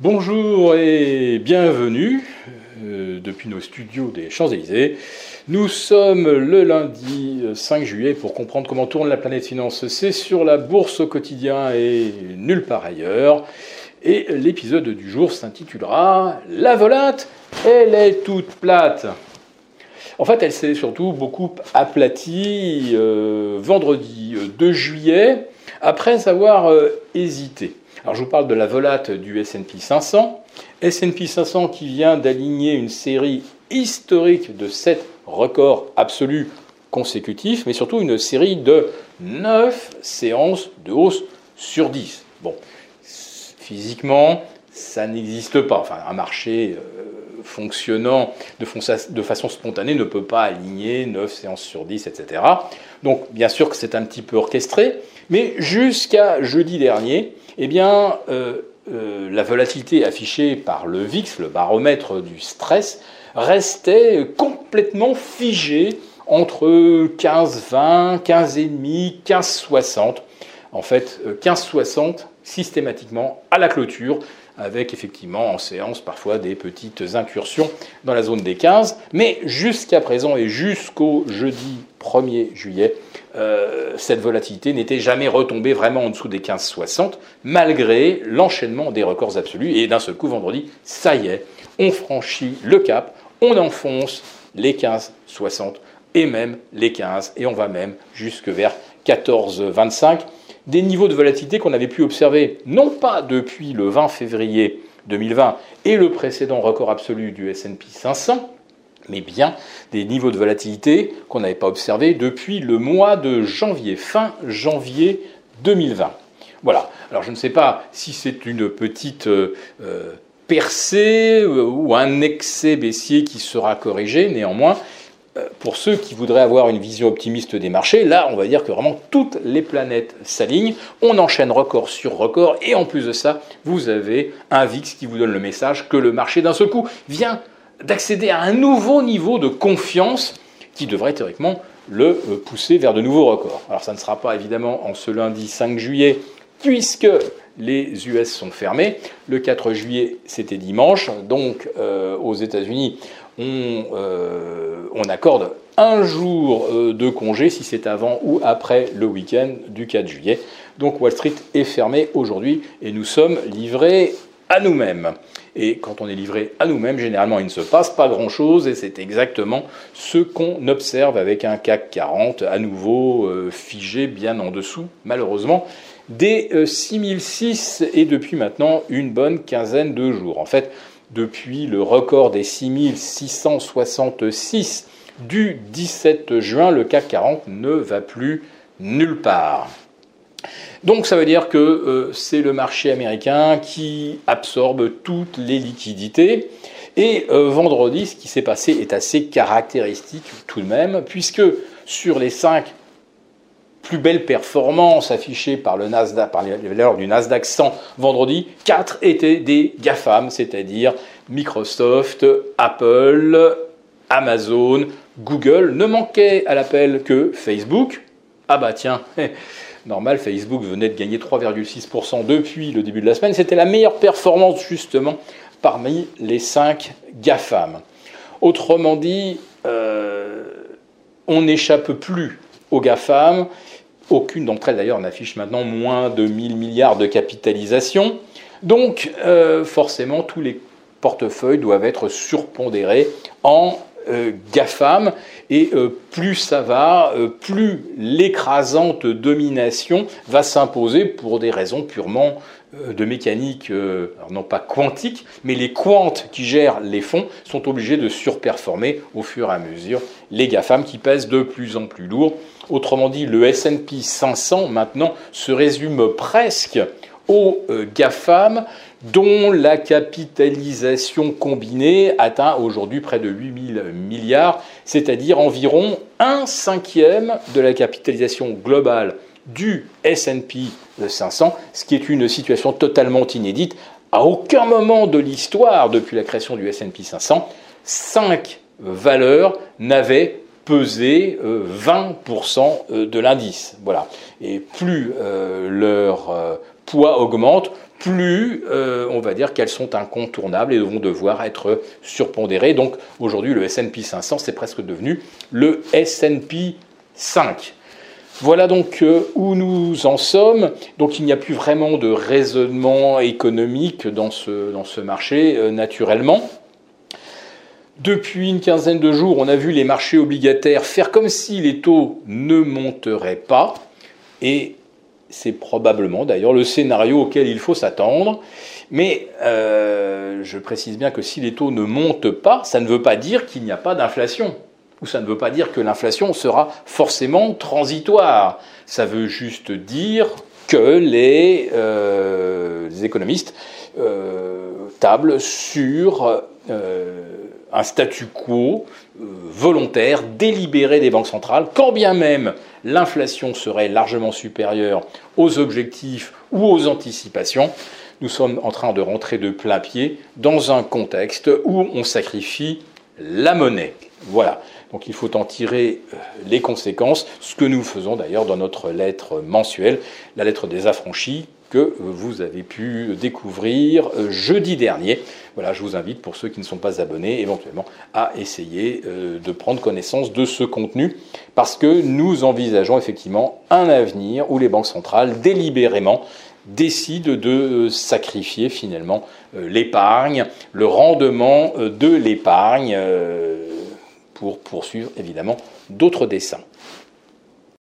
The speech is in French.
Bonjour et bienvenue euh, depuis nos studios des Champs-Élysées. Nous sommes le lundi 5 juillet pour comprendre comment tourne la planète finance. C'est sur la bourse au quotidien et nulle part ailleurs. Et l'épisode du jour s'intitulera La volate, elle est toute plate. En fait, elle s'est surtout beaucoup aplatie euh, vendredi 2 juillet après avoir euh, hésité. Alors je vous parle de la volate du S&P 500. S&P 500 qui vient d'aligner une série historique de 7 records absolus consécutifs, mais surtout une série de 9 séances de hausse sur 10. Bon, physiquement, ça n'existe pas. Enfin, un marché euh, fonctionnant de, façon spontanée ne peut pas aligner 9 séances sur 10, etc. Donc, bien sûr que c'est un petit peu orchestré, mais jusqu'à jeudi dernier, eh bien, euh, euh, la volatilité affichée par le VIX, le baromètre du stress, restait complètement figée entre 15,20, 15,5, 15,60. En fait, 15,60 euh, systématiquement à la clôture, avec effectivement en séance parfois des petites incursions dans la zone des 15. Mais jusqu'à présent et jusqu'au jeudi 1er juillet, euh, cette volatilité n'était jamais retombée vraiment en dessous des 15,60, malgré l'enchaînement des records absolus. Et d'un seul coup, vendredi, ça y est, on franchit le cap, on enfonce les 15,60 et même les 15, et on va même jusque vers 14,25. Des niveaux de volatilité qu'on avait pu observer, non pas depuis le 20 février 2020 et le précédent record absolu du SP 500, mais bien des niveaux de volatilité qu'on n'avait pas observés depuis le mois de janvier, fin janvier 2020. Voilà. Alors je ne sais pas si c'est une petite euh, euh, percée euh, ou un excès baissier qui sera corrigé, néanmoins, pour ceux qui voudraient avoir une vision optimiste des marchés, là, on va dire que vraiment toutes les planètes s'alignent, on enchaîne record sur record, et en plus de ça, vous avez un VIX qui vous donne le message que le marché d'un seul coup vient d'accéder à un nouveau niveau de confiance qui devrait théoriquement le euh, pousser vers de nouveaux records. Alors ça ne sera pas évidemment en ce lundi 5 juillet, puisque les US sont fermés. Le 4 juillet, c'était dimanche, donc euh, aux États-Unis, on, euh, on, accorde un jour de congé si c'est avant ou après le week-end du 4 juillet. Donc Wall Street est fermé aujourd'hui et nous sommes livrés à nous-mêmes. Et quand on est livré à nous-mêmes, généralement, il ne se passe pas grand-chose, et c'est exactement ce qu'on observe avec un CAC 40, à nouveau euh, figé bien en dessous, malheureusement, des 6006 euh, et depuis maintenant une bonne quinzaine de jours. En fait, depuis le record des 6666 du 17 juin, le CAC 40 ne va plus nulle part. Donc ça veut dire que euh, c'est le marché américain qui absorbe toutes les liquidités. Et euh, vendredi, ce qui s'est passé est assez caractéristique tout de même, puisque sur les cinq plus belles performances affichées par le Nasdaq, par les valeurs du Nasdaq 100 vendredi, quatre étaient des GAFAM, c'est-à-dire Microsoft, Apple, Amazon, Google. Ne manquait à l'appel que Facebook. Ah bah tiens, normal, Facebook venait de gagner 3,6% depuis le début de la semaine. C'était la meilleure performance justement parmi les 5 GAFAM. Autrement dit, euh, on n'échappe plus aux GAFAM. Aucune d'entre elles d'ailleurs n'affiche maintenant moins de 1000 milliards de capitalisation. Donc euh, forcément, tous les portefeuilles doivent être surpondérés en euh, GAFAM, et euh, plus ça va, euh, plus l'écrasante domination va s'imposer pour des raisons purement de mécanique, non pas quantique, mais les quantes qui gèrent les fonds sont obligés de surperformer au fur et à mesure les GAFAM qui pèsent de plus en plus lourd. Autrement dit, le SP 500 maintenant se résume presque aux GAFAM dont la capitalisation combinée atteint aujourd'hui près de 8 000 milliards, c'est-à-dire environ un cinquième de la capitalisation globale du SP 500, ce qui est une situation totalement inédite. À aucun moment de l'histoire, depuis la création du SP 500, cinq valeurs n'avaient pesé 20% euh, de l'indice. Voilà. Et plus euh, leur euh, poids augmente, plus on va dire qu'elles sont incontournables et vont devoir être surpondérées. Donc aujourd'hui, le S&P 500, c'est presque devenu le S&P 5. Voilà donc euh, où nous en sommes. Donc il n'y a plus vraiment de raisonnement économique dans ce, dans ce marché, euh, naturellement. Depuis une quinzaine de jours, on a vu les marchés obligataires faire comme si les taux ne monteraient pas. Et c'est probablement d'ailleurs le scénario auquel il faut s'attendre. Mais euh, je précise bien que si les taux ne montent pas, ça ne veut pas dire qu'il n'y a pas d'inflation ça ne veut pas dire que l'inflation sera forcément transitoire. Ça veut juste dire que les, euh, économistes euh, tablent sur un statu quo volontaire, délibéré des banques centrales, quand bien même l'inflation serait largement supérieure aux objectifs ou aux anticipations, nous sommes en train de rentrer de plein pied dans un contexte où on sacrifie la monnaie. Voilà. Donc il faut en tirer euh, les conséquences, ce que nous faisons d'ailleurs dans notre lettre mensuelle, la lettre des affranchis que vous avez pu découvrir euh, jeudi dernier. Voilà, je vous invite pour ceux qui ne sont pas abonnés éventuellement à essayer euh, de prendre connaissance de ce contenu parce que nous envisageons effectivement un avenir où les banques centrales délibérément décident de sacrifier finalement l'épargne, le rendement de l'épargne pour poursuivre évidemment d'autres dessins.